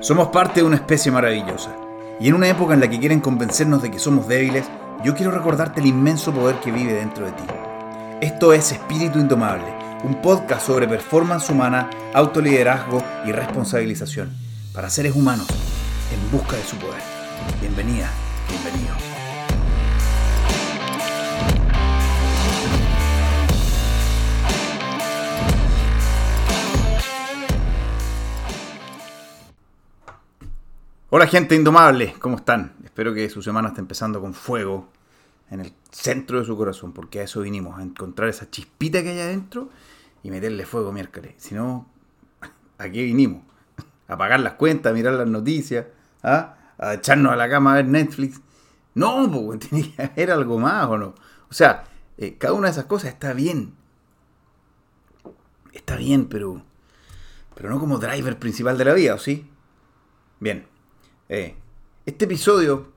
Somos parte de una especie maravillosa. Y en una época en la que quieren convencernos de que somos débiles, yo quiero recordarte el inmenso poder que vive dentro de ti. Esto es Espíritu Indomable, un podcast sobre performance humana, autoliderazgo y responsabilización para seres humanos en busca de su poder. Bienvenida, bienvenido. Hola gente indomable, ¿cómo están? Espero que su semana esté empezando con fuego en el centro de su corazón, porque a eso vinimos, a encontrar esa chispita que hay adentro y meterle fuego miércoles. Si no, ¿a qué vinimos? A pagar las cuentas, a mirar las noticias, ¿ah? a echarnos a la cama a ver Netflix. No, pues tiene que haber algo más o no. O sea, eh, cada una de esas cosas está bien. Está bien, pero, pero no como driver principal de la vida, ¿o sí? Bien. Eh, este episodio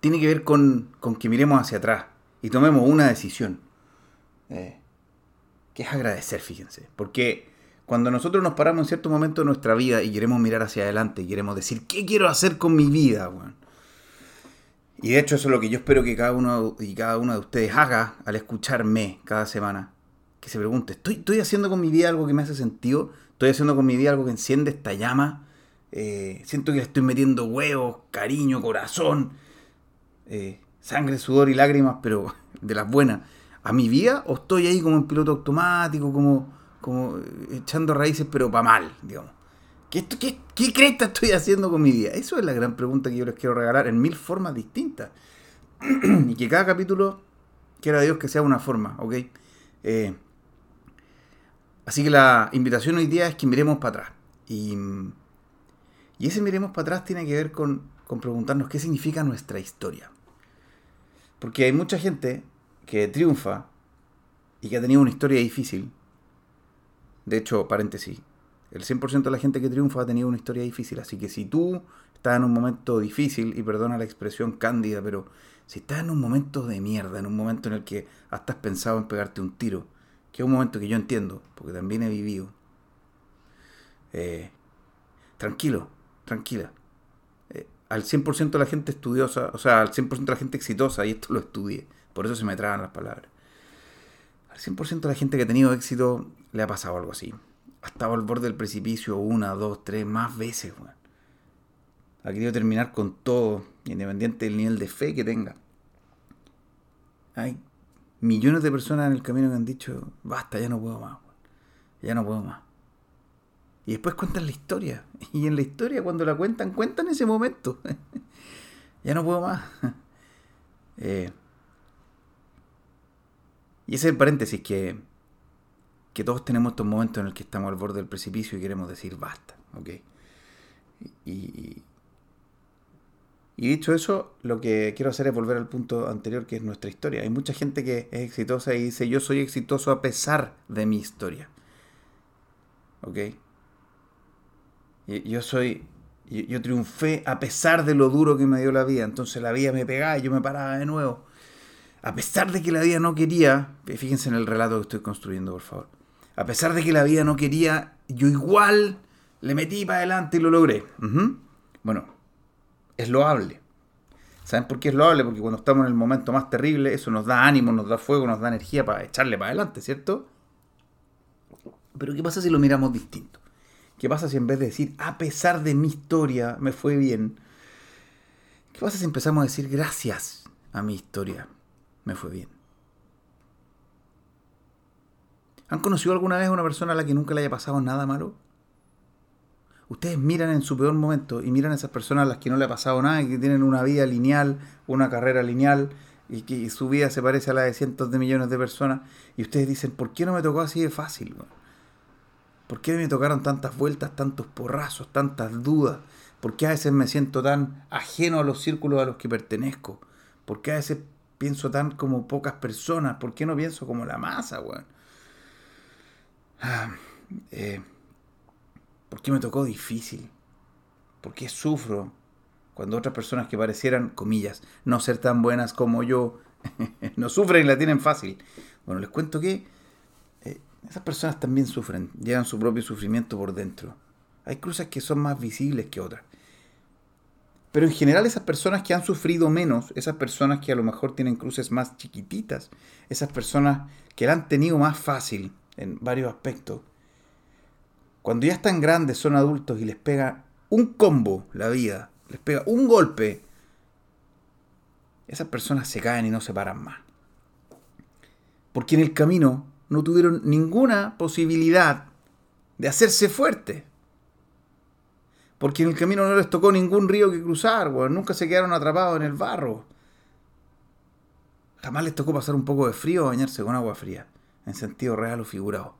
tiene que ver con, que miremos hacia atrás y tomemos una decisión. Eh, que es agradecer, fíjense. Porque cuando nosotros nos paramos en cierto momento de nuestra vida y queremos mirar hacia adelante y queremos decir, ¿qué quiero hacer con mi vida? Y de hecho eso es lo que yo espero que cada uno y cada una de ustedes haga al escucharme cada semana. Que se pregunte, ¿estoy, ¿estoy haciendo con mi vida algo que me hace sentido? ¿Estoy haciendo con mi vida algo que enciende esta llama? Eh, siento que le estoy metiendo huevos, cariño, corazón, eh, sangre, sudor y lágrimas, pero de las buenas, a mi vida o estoy ahí como en piloto automático, como, como eh, echando raíces, pero para mal, digamos. ¿Qué, qué, ¿Qué cresta estoy haciendo con mi vida? Eso es la gran pregunta que yo les quiero regalar en mil formas distintas. y que cada capítulo quiera Dios que sea una forma, ¿ok? así que la invitación hoy día es que miremos para atrás. Y y ese miremos para atrás tiene que ver con, preguntarnos qué significa nuestra historia. Porque hay mucha gente que triunfa y que ha tenido una historia difícil. De hecho, paréntesis, el 100% de la gente que triunfa ha tenido una historia difícil. Así que si tú estás en un momento difícil, y perdona la expresión cándida, pero si estás en un momento de mierda, en un momento en el que hasta has pensado en pegarte un tiro, que es un momento que yo entiendo, porque también he vivido, eh, tranquilo, tranquila. Eh, al 100% de la gente estudiosa, o sea, al 100% de la gente exitosa, y esto lo estudié, por eso se me traban las palabras. Al 100% de la gente que ha tenido éxito le ha pasado algo así. Ha estado al borde del precipicio una, dos, tres, más veces. Ha querido terminar con todo, independiente del nivel de fe que tenga. Hay millones de personas en el camino que han dicho, basta, ya no puedo más. Ya no puedo más. Y después cuentan la historia. Y en la historia, cuando la cuentan, cuentan ese momento. ya no puedo más. Eh, y ese es el paréntesis que, que todos tenemos estos momentos en el que estamos al borde del precipicio y queremos decir basta. ¿ok? Y, y dicho eso, lo que quiero hacer es volver al punto anterior que es nuestra historia. Hay mucha gente que es exitosa y dice yo soy exitoso a pesar de mi historia. ¿Ok? Yo soy, yo, triunfé a pesar de lo duro que me dio la vida. Entonces la vida me pegaba y yo me paraba de nuevo. A pesar de que la vida no quería, fíjense en el relato que estoy construyendo, por favor. A pesar de que la vida no quería, yo igual le metí para adelante y lo logré. Bueno, es loable. ¿Saben por qué es loable? Porque cuando estamos en el momento más terrible, eso nos da ánimo, nos da fuego, nos da energía para echarle para adelante, ¿cierto? Pero ¿qué pasa si lo miramos distinto? ¿Qué pasa si en vez de decir, a pesar de mi historia, me fue bien? ¿Qué pasa si empezamos a decir, gracias a mi historia, me fue bien? ¿Han conocido alguna vez a una persona a la que nunca le haya pasado nada malo? Ustedes miran en su peor momento y miran a esas personas a las que no le ha pasado nada y que tienen una vida lineal, una carrera lineal y que su vida se parece a la de cientos de millones de personas y ustedes dicen, ¿por qué no me tocó así de fácil? ¿Por qué me tocaron tantas vueltas, tantos porrazos, tantas dudas? ¿Por qué a veces me siento tan ajeno a los círculos a los que pertenezco? ¿Por qué a veces pienso tan como pocas personas? ¿Por qué no pienso como la masa, weón? Ah, eh, ¿Por qué me tocó difícil? ¿Por qué sufro cuando otras personas que parecieran, comillas, no ser tan buenas como yo, no sufren y la tienen fácil? Bueno, les cuento que esas personas también sufren, llevan su propio sufrimiento por dentro. Hay cruces que son más visibles que otras. Pero en general esas personas que han sufrido menos, esas personas que a lo mejor tienen cruces más chiquititas, esas personas que la han tenido más fácil en varios aspectos, cuando ya están grandes, son adultos y les pega un combo la vida, les pega un golpe, esas personas se caen y no se paran más. Porque en el camino no tuvieron ninguna posibilidad de hacerse fuerte. Porque en el camino no les tocó ningún río que cruzar, Nunca se quedaron atrapados en el barro. Jamás les tocó pasar un poco de frío o bañarse con agua fría, en sentido real o figurado.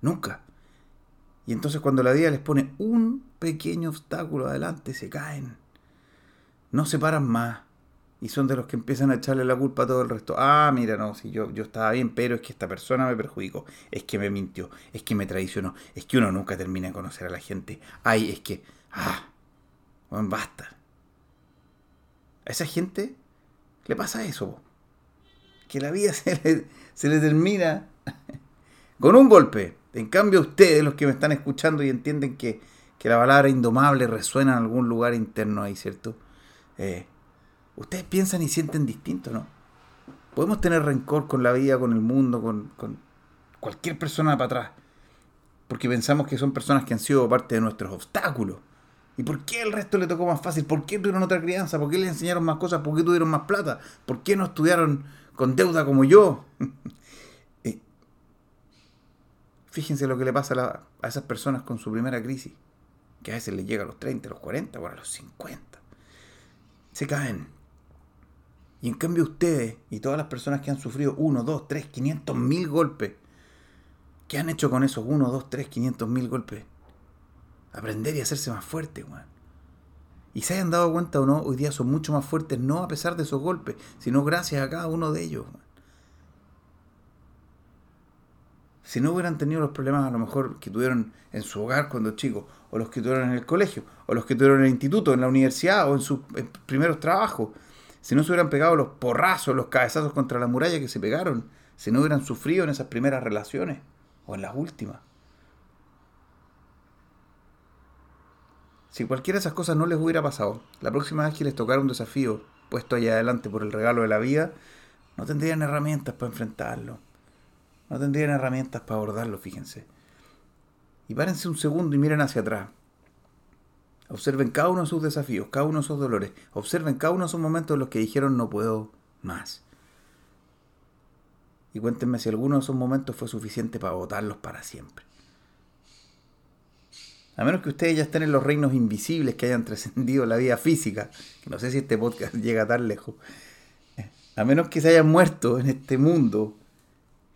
Nunca. Y entonces cuando la vida les pone un pequeño obstáculo adelante, se caen. No se paran más. Y son de los que empiezan a echarle la culpa a todo el resto. Ah, mira, no, si yo, yo estaba bien, pero es que esta persona me perjudicó, es que me mintió, es que me traicionó, es que uno nunca termina de conocer a la gente. Ay, es que, ah, bueno, basta. A esa gente le pasa eso, que la vida se le, se le termina con un golpe. En cambio, ustedes, los que me están escuchando y entienden que, que la palabra indomable resuena en algún lugar interno ahí, ¿cierto? Eh, ustedes piensan y sienten distinto, ¿no? Podemos tener rencor con la vida, con el mundo, con, cualquier persona para atrás, porque pensamos que son personas que han sido parte de nuestros obstáculos. ¿Y por qué el resto le tocó más fácil? ¿Por qué tuvieron otra crianza? ¿Por qué le enseñaron más cosas? ¿Por qué tuvieron más plata? ¿Por qué no estudiaron con deuda como yo? Eh, fíjense lo que le pasa a, esas personas con su primera crisis, que a veces les llega a los 30, a los 40 o a los 50. Se caen, y en cambio ustedes y todas las personas que han sufrido 1, 2, 3, 500 mil golpes, ¿qué han hecho con esos 1, 2, 3, 500 mil golpes? Aprender y hacerse más fuerte, weón. Y se hayan dado cuenta o no, hoy día son mucho más fuertes, no a pesar de esos golpes, sino gracias a cada uno de ellos. Si no hubieran tenido los problemas a lo mejor que tuvieron en su hogar cuando chicos, o los que tuvieron en el colegio, o los que tuvieron en el instituto, en la universidad, o en sus primeros trabajos, si no se hubieran pegado los porrazos, los cabezazos contra la muralla que se pegaron, si no hubieran sufrido en esas primeras relaciones o en las últimas. Si cualquiera de esas cosas no les hubiera pasado, la próxima vez que les tocara un desafío puesto allá adelante por el regalo de la vida, no tendrían herramientas para enfrentarlo. No tendrían herramientas para abordarlo, fíjense. Y párense un segundo y miren hacia atrás. Observen cada uno de sus desafíos, cada uno de sus dolores. Observen cada uno de sus momentos en los que dijeron no puedo más. Y cuéntenme si alguno de esos momentos fue suficiente para votarlos para siempre. A menos que ustedes ya estén en los reinos invisibles que hayan trascendido la vida física, que no sé si este podcast llega tan lejos. A menos que se hayan muerto en este mundo,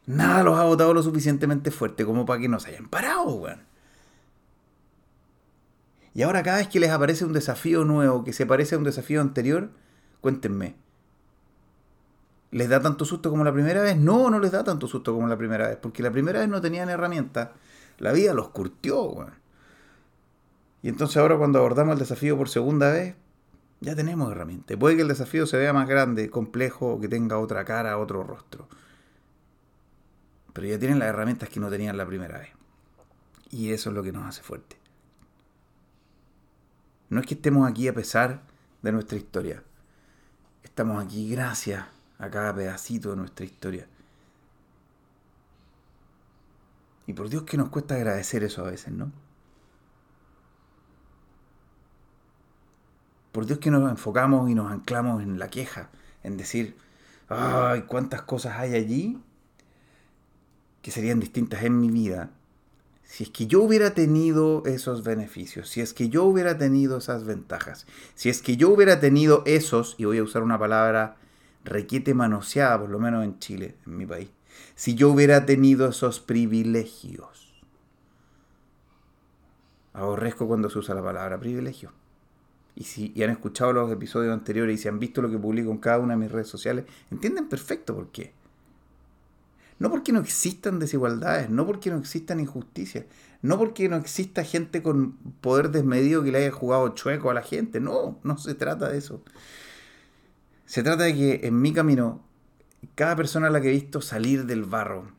nada los ha votado lo suficientemente fuerte como para que no se hayan parado, weón. Y ahora cada vez que les aparece un desafío nuevo que se parece a un desafío anterior, cuéntenme. ¿Les da tanto susto como la primera vez? No, no les da tanto susto como la primera vez, porque la primera vez no tenían herramientas. La vida los curtió, Y entonces ahora cuando abordamos el desafío por segunda vez, ya tenemos herramientas. Puede que el desafío se vea más grande, complejo, o que tenga otra cara, otro rostro. Pero ya tienen las herramientas que no tenían la primera vez. Y eso es lo que nos hace fuerte. No es que estemos aquí a pesar de nuestra historia. Estamos aquí gracias a cada pedacito de nuestra historia. Y por Dios que nos cuesta agradecer eso a veces, ¿no? Por Dios que nos enfocamos y nos anclamos en la queja, en decir, ay, cuántas cosas hay allí que serían distintas en mi vida si es que yo hubiera tenido esos beneficios, si es que yo hubiera tenido esas ventajas, si es que yo hubiera tenido esos, y voy a usar una palabra requiete manoseada, por lo menos en Chile, en mi país, si yo hubiera tenido esos privilegios. Aborrezco cuando se usa la palabra privilegio. Y si y han escuchado los episodios anteriores y si han visto lo que publico en cada una de mis redes sociales, entienden perfecto por qué. No porque no existan desigualdades, no porque no existan injusticias, no porque no exista gente con poder desmedido que le haya jugado chueco a la gente, no, no se trata de eso. Se trata de que en mi camino, cada persona a la que he visto salir del barro,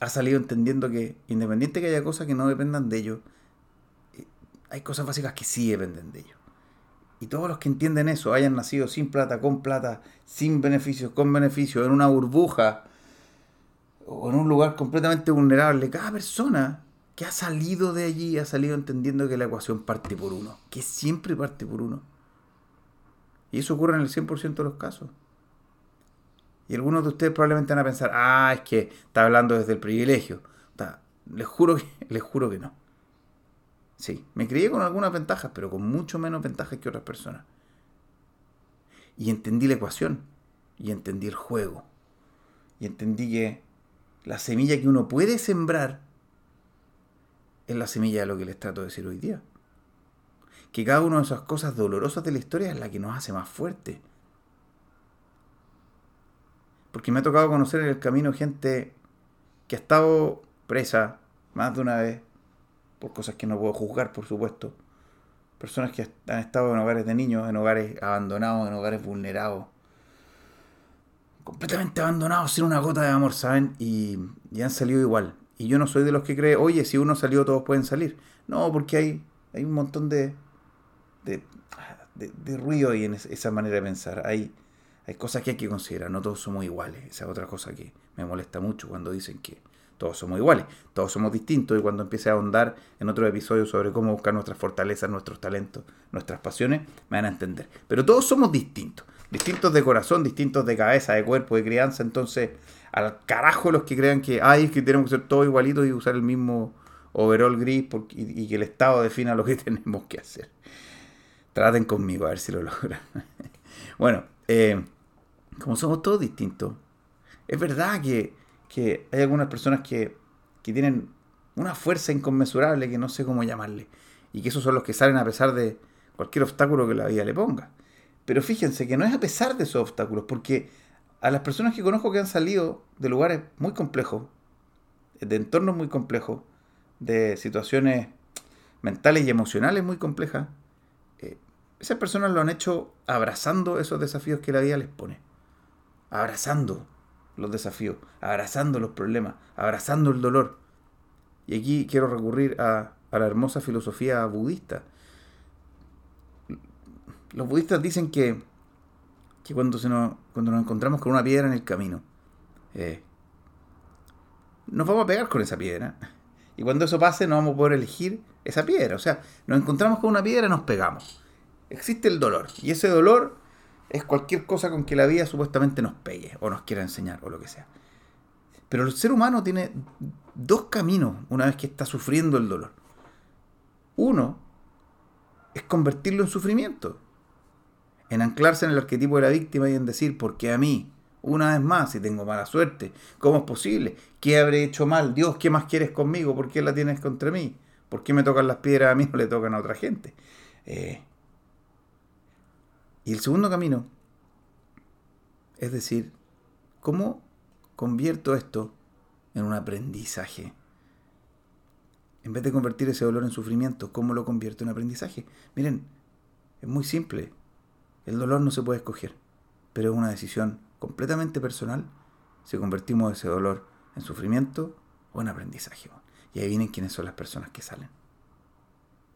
ha salido entendiendo que independiente que haya cosas que no dependan de ellos, hay cosas básicas que sí dependen de ellos. Y todos los que entienden eso, hayan nacido sin plata, con plata, sin beneficios, con beneficios, en una burbuja o en un lugar completamente vulnerable, cada persona que ha salido de allí ha salido entendiendo que la ecuación parte por uno, que siempre parte por uno. Y eso ocurre en el 100% de los casos. Y algunos de ustedes probablemente van a pensar, ah, es que está hablando desde el privilegio. Les juro que, les juro que no. Sí, me crié con algunas ventajas, pero con mucho menos ventajas que otras personas. Y entendí la ecuación, y entendí el juego, y entendí que la semilla que uno puede sembrar es la semilla de lo que les trato de decir hoy día. Que cada una de esas cosas dolorosas de la historia es la que nos hace más fuerte. Porque me ha tocado conocer en el camino gente que ha estado presa más de una vez, por cosas que no puedo juzgar, por supuesto. Personas que han estado en hogares de niños, en hogares abandonados, en hogares vulnerados. Completamente abandonados, sin una gota de amor, ¿saben? Y, han salido igual. Y yo no soy de los que cree, oye, si uno salió, todos pueden salir. No, porque hay, hay un montón de, de, de, ruido ahí en esa manera de pensar. Hay, hay cosas que hay que considerar, no todos somos iguales. Esa es otra cosa que me molesta mucho cuando dicen que todos somos iguales, todos somos distintos y cuando empiece a ahondar en otro episodio sobre cómo buscar nuestras fortalezas, nuestros talentos, nuestras pasiones, me van a entender. Pero todos somos distintos, distintos de corazón, distintos de cabeza, de cuerpo, de crianza, entonces al carajo los que crean que, ay, que tenemos que ser todos igualitos y usar el mismo overall gris y, que el Estado defina lo que tenemos que hacer. Traten conmigo a ver si lo logran. bueno, eh, como somos todos distintos, es verdad que que hay algunas personas que, tienen una fuerza inconmensurable que no sé cómo llamarle. Y que esos son los que salen a pesar de cualquier obstáculo que la vida le ponga. Pero fíjense que no es a pesar de esos obstáculos, porque a las personas que conozco que han salido de lugares muy complejos, de entornos muy complejos, de situaciones mentales y emocionales muy complejas, eh, esas personas lo han hecho abrazando esos desafíos que la vida les pone. Abrazando los desafíos, abrazando los problemas, abrazando el dolor. Y aquí quiero recurrir a, la hermosa filosofía budista. Los budistas dicen que, que cuando, se nos, cuando nos encontramos con una piedra en el camino, eh, nos vamos a pegar con esa piedra. Y cuando eso pase, no vamos a poder elegir esa piedra. O sea, nos encontramos con una piedra y nos pegamos. Existe el dolor. Y ese dolor es cualquier cosa con que la vida supuestamente nos pegue o nos quiera enseñar o lo que sea. Pero el ser humano tiene dos caminos una vez que está sufriendo el dolor. Uno es convertirlo en sufrimiento, en anclarse en el arquetipo de la víctima y en decir, ¿por qué a mí? Una vez más, si tengo mala suerte, ¿cómo es posible? ¿Qué habré hecho mal? Dios, ¿qué más quieres conmigo? ¿Por qué la tienes contra mí? ¿Por qué me tocan las piedras a mí no le tocan a otra gente? Eh, y el segundo camino es decir, ¿cómo convierto esto en un aprendizaje? En vez de convertir ese dolor en sufrimiento, ¿cómo lo convierto en aprendizaje? Miren, es muy simple. El dolor no se puede escoger, pero es una decisión completamente personal si convertimos ese dolor en sufrimiento o en aprendizaje. Y ahí vienen quiénes son las personas que salen.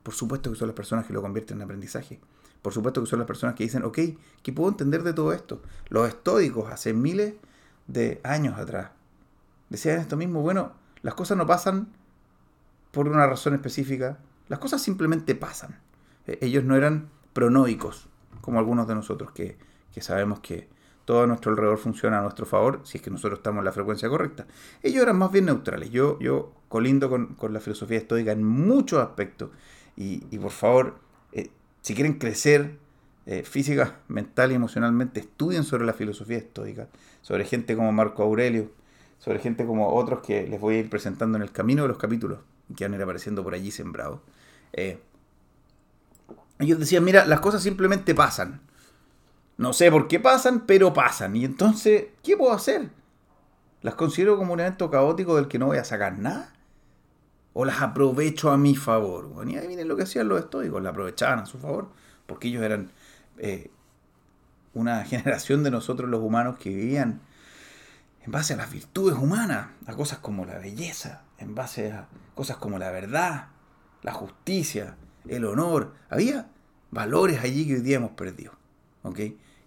Por supuesto que son las personas que lo convierten en aprendizaje. Por supuesto que son las personas que dicen, ok, ¿qué puedo entender de todo esto? Los estoicos hace miles de años atrás decían esto mismo, bueno, las cosas no pasan por una razón específica, las cosas simplemente pasan. E-, ellos no eran pronoicos, como algunos de nosotros, que, sabemos que todo a nuestro alrededor funciona a nuestro favor si es que nosotros estamos en la frecuencia correcta. Ellos eran más bien neutrales. Yo, yo colindo con, la filosofía estoica en muchos aspectos. Y, y por favor, eh, si quieren crecer eh, física, mental y emocionalmente, estudien sobre la filosofía estoica, sobre gente como Marco Aurelio, sobre gente como otros que les voy a ir presentando en el camino de los capítulos, que van a ir apareciendo por allí sembrados. Eh, ellos decían, mira, las cosas simplemente pasan. No sé por qué pasan, pero pasan. Y entonces, ¿qué puedo hacer? ¿Las considero como un evento caótico del que no voy a sacar nada? O las aprovecho a mi favor. y ahí miren lo que hacían los estoicos, la aprovechaban a su favor, porque ellos eran eh, una generación de nosotros los humanos que vivían en base a las virtudes humanas, a cosas como la belleza, en base a cosas como la verdad, la justicia, el honor. Había valores allí que hoy día hemos perdido. ¿ok?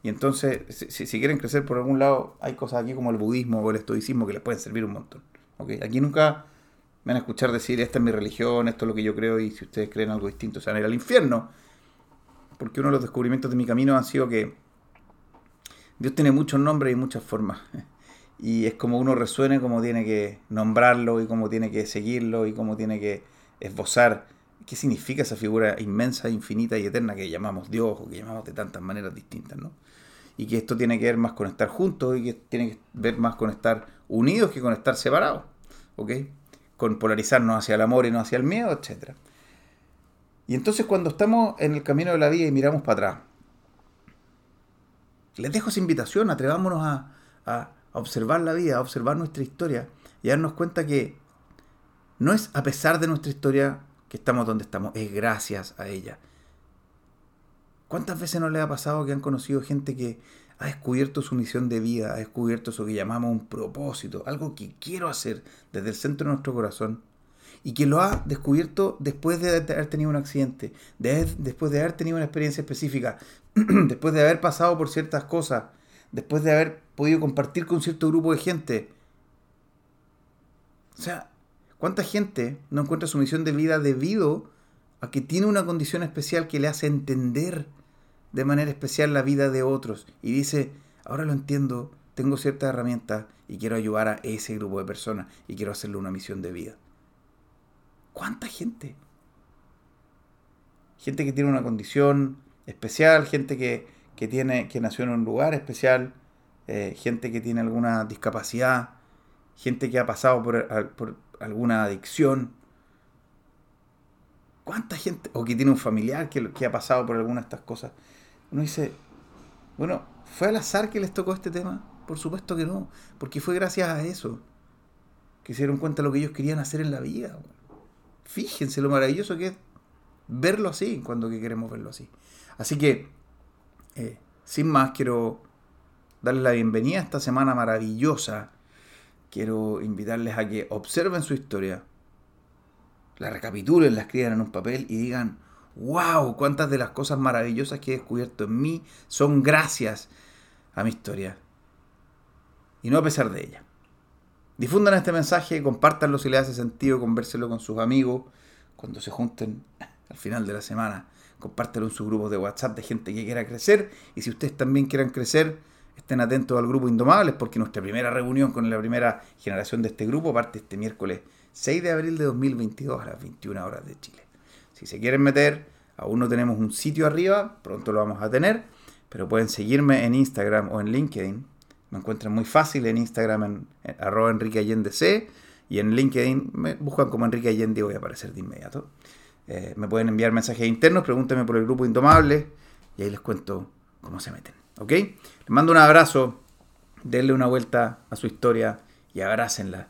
Y entonces, si, si, quieren crecer por algún lado, hay cosas aquí como el budismo o el estoicismo que les pueden servir un montón. ¿ok? Aquí nunca me van a escuchar decir, esta es mi religión, esto es lo que yo creo, y si ustedes creen algo distinto, se van a ir al infierno. Porque uno de los descubrimientos de mi camino ha sido que Dios tiene muchos nombres y muchas formas. Y es como uno resuene, como tiene que nombrarlo y cómo tiene que seguirlo y cómo tiene que esbozar qué significa esa figura inmensa, infinita y eterna que llamamos Dios o que llamamos de tantas maneras distintas, ¿no? y que esto tiene que ver más con estar juntos y que tiene que ver más con estar unidos que con estar separados, ¿ok? Con polarizarnos hacia el amor y no hacia el miedo, etc. Y entonces cuando estamos en el camino de la vida y miramos para atrás, les dejo esa invitación, atrevámonos a, observar la vida, a observar nuestra historia y darnos cuenta que no es a pesar de nuestra historia que estamos donde estamos, es gracias a ella. ¿Cuántas veces no le ha pasado que han conocido gente que ha descubierto su misión de vida, ha descubierto eso que llamamos un propósito, algo que quiero hacer desde el centro de nuestro corazón? Y que lo ha descubierto después de haber tenido un accidente, después de haber tenido una experiencia específica, después de haber pasado por ciertas cosas, después de haber podido compartir con cierto grupo de gente. O sea, ¿cuánta gente no encuentra su misión de vida debido a que tiene una condición especial que le hace entender de manera especial la vida de otros y dice, ahora lo entiendo, tengo ciertas herramientas y quiero ayudar a ese grupo de personas y quiero hacerle una misión de vida. ¿Cuánta gente? Gente que tiene una condición especial, gente que, tiene, que nació en un lugar especial, eh, gente que tiene alguna discapacidad, gente que ha pasado por, por alguna adicción, ¿Cuánta gente, o que tiene un familiar que, que ha pasado por alguna de estas cosas? Uno dice, bueno, ¿fue al azar que les tocó este tema? Por supuesto que no, porque fue gracias a eso que se dieron cuenta de lo que ellos querían hacer en la vida. Fíjense lo maravilloso que es verlo así, cuando que queremos verlo así. Así que, eh, sin más, quiero darles la bienvenida a esta semana maravillosa. Quiero invitarles a que observen su historia, la recapitulen, la escriban en un papel y digan, wow, cuántas de las cosas maravillosas que he descubierto en mí son gracias a mi historia. Y no a pesar de ella. Difundan este mensaje, compártanlo si les hace sentido, convérselo con sus amigos cuando se junten al final de la semana. Compártelo en sus grupos de WhatsApp de gente que quiera crecer. Y si ustedes también quieran crecer, estén atentos al grupo Indomables, porque nuestra primera reunión con la primera generación de este grupo parte este miércoles 6 de abril de 2022 a las 21 horas de Chile. Si se quieren meter, aún no tenemos un sitio arriba, pronto lo vamos a tener, pero pueden seguirme en Instagram o en LinkedIn. Me encuentran muy fácil en Instagram en, arroba Enrique Allende C y en LinkedIn me buscan como Enrique Allende y voy a aparecer de inmediato. Eh, me pueden enviar mensajes internos, pregúntenme por el grupo Indomable y ahí les cuento cómo se meten. ¿Ok? Les mando un abrazo, denle una vuelta a su historia y abrácenla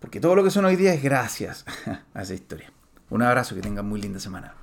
porque todo lo que son hoy día es gracias a esa historia. Un abrazo, que tengan muy linda semana.